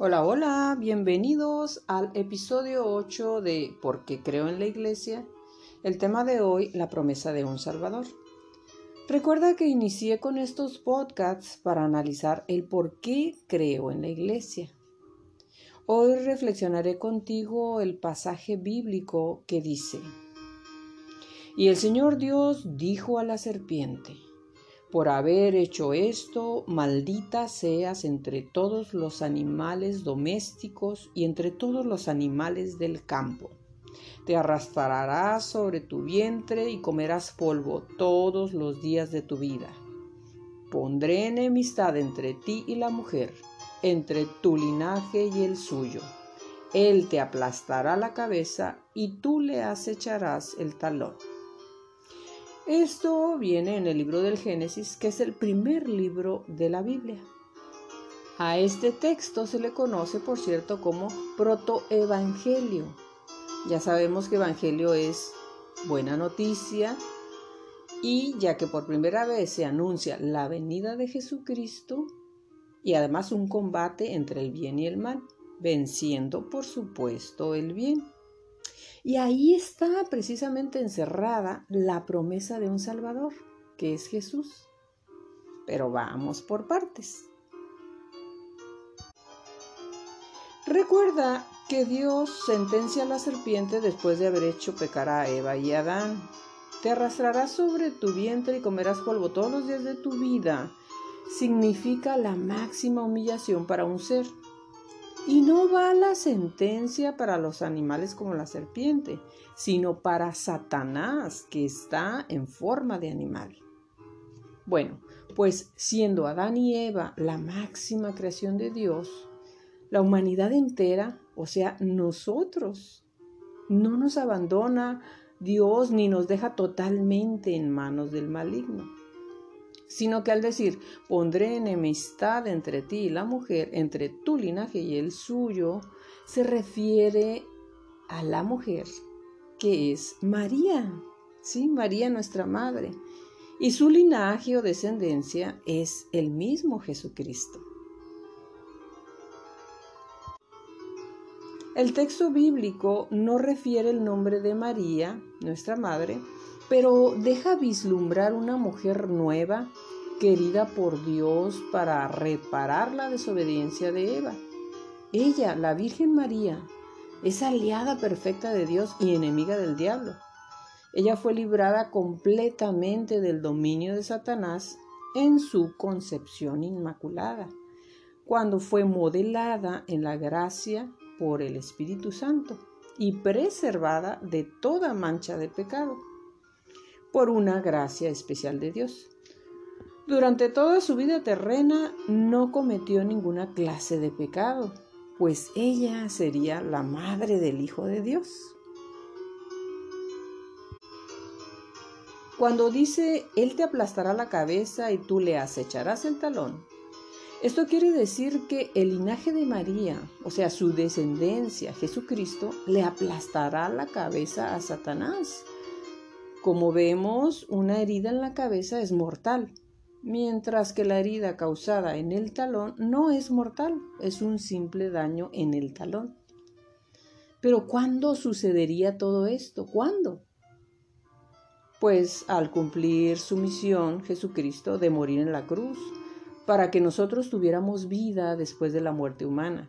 Hola, hola, bienvenidos al episodio 8 de ¿Por qué creo en la iglesia? El tema de hoy, la promesa de un Salvador. Recuerda que inicié con estos podcasts para analizar el por qué creo en la iglesia. Hoy reflexionaré contigo el pasaje bíblico que dice, y el Señor Dios dijo a la serpiente, por haber hecho esto, maldita seas entre todos los animales domésticos y entre todos los animales del campo. Te arrastrarás sobre tu vientre y comerás polvo todos los días de tu vida. Pondré enemistad entre ti y la mujer, entre tu linaje y el suyo. Él te aplastará la cabeza y tú le acecharás el talón. Esto viene en el libro del Génesis, que es el primer libro de la Biblia. A este texto se le conoce, por cierto, como protoevangelio. Ya sabemos que evangelio es buena noticia y ya que por primera vez se anuncia la venida de Jesucristo y además un combate entre el bien y el mal, venciendo por supuesto el bien. Y ahí está precisamente encerrada la promesa de un Salvador, que es Jesús. Pero vamos por partes. Recuerda que Dios sentencia a la serpiente después de haber hecho pecar a Eva y Adán. Te arrastrarás sobre tu vientre y comerás polvo todos los días de tu vida. Significa la máxima humillación para un ser. Y no va la sentencia para los animales como la serpiente, sino para Satanás, que está en forma de animal. Bueno, pues siendo Adán y Eva la máxima creación de Dios, la humanidad entera, o sea, nosotros, no nos abandona Dios ni nos deja totalmente en manos del maligno sino que al decir, pondré enemistad entre ti y la mujer, entre tu linaje y el suyo, se refiere a la mujer, que es María, ¿sí? María nuestra madre. Y su linaje o descendencia es el mismo Jesucristo. El texto bíblico no refiere el nombre de María, nuestra madre, pero deja vislumbrar una mujer nueva, querida por Dios para reparar la desobediencia de Eva. Ella, la Virgen María, es aliada perfecta de Dios y enemiga del diablo. Ella fue librada completamente del dominio de Satanás en su concepción inmaculada, cuando fue modelada en la gracia por el Espíritu Santo y preservada de toda mancha de pecado por una gracia especial de Dios. Durante toda su vida terrena no cometió ninguna clase de pecado, pues ella sería la madre del Hijo de Dios. Cuando dice, Él te aplastará la cabeza y tú le acecharás el talón, esto quiere decir que el linaje de María, o sea, su descendencia, Jesucristo, le aplastará la cabeza a Satanás como vemos, una herida en la cabeza es mortal, mientras que la herida causada en el talón no es mortal, es un simple daño en el talón. Pero ¿cuándo sucedería todo esto? ¿Cuándo? Pues al cumplir su misión, Jesucristo, de morir en la cruz, para que nosotros tuviéramos vida después de la muerte humana.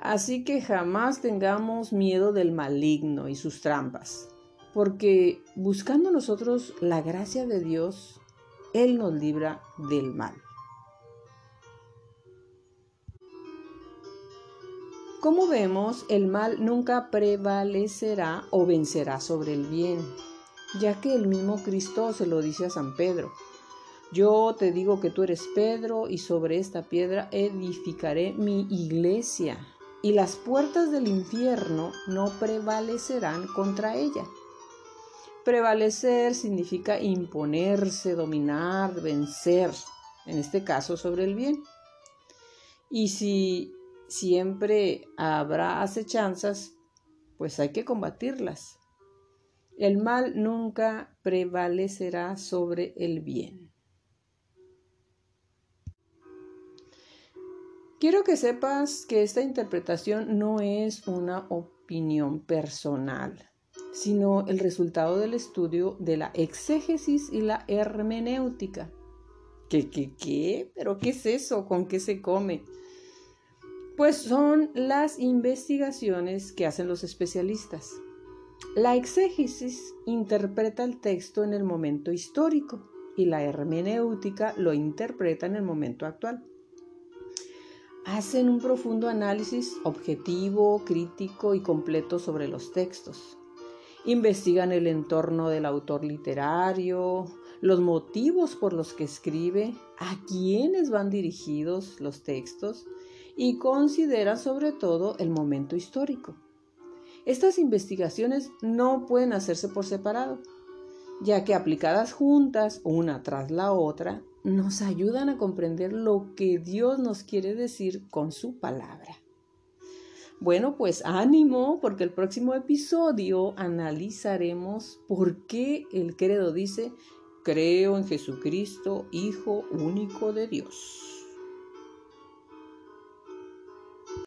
Así que jamás tengamos miedo del maligno y sus trampas porque buscando nosotros la gracia de Dios, Él nos libra del mal. Como vemos, el mal nunca prevalecerá o vencerá sobre el bien, ya que el mismo Cristo se lo dice a San Pedro. Yo te digo que tú eres Pedro y sobre esta piedra edificaré mi iglesia y las puertas del infierno no prevalecerán contra ella. Prevalecer significa imponerse, dominar, vencer, en este caso sobre el bien. Y si siempre habrá acechanzas, pues hay que combatirlas. El mal nunca prevalecerá sobre el bien. Quiero que sepas que esta interpretación no es una opinión personal, sino el resultado del estudio de la exégesis y la hermenéutica. ¿Qué, qué, qué? ¿Pero qué es eso? ¿Con qué se come? Pues son las investigaciones que hacen los especialistas. La exégesis interpreta el texto en el momento histórico y la hermenéutica lo interpreta en el momento actual hacen un profundo análisis objetivo, crítico y completo sobre los textos. Investigan el entorno del autor literario, los motivos por los que escribe, a quiénes van dirigidos los textos y consideran sobre todo el momento histórico. Estas investigaciones no pueden hacerse por separado, ya que aplicadas juntas, una tras la otra, nos ayudan a comprender lo que Dios nos quiere decir con su palabra. Bueno, pues ánimo, porque el próximo episodio analizaremos por qué el credo dice, creo en Jesucristo, Hijo único de Dios.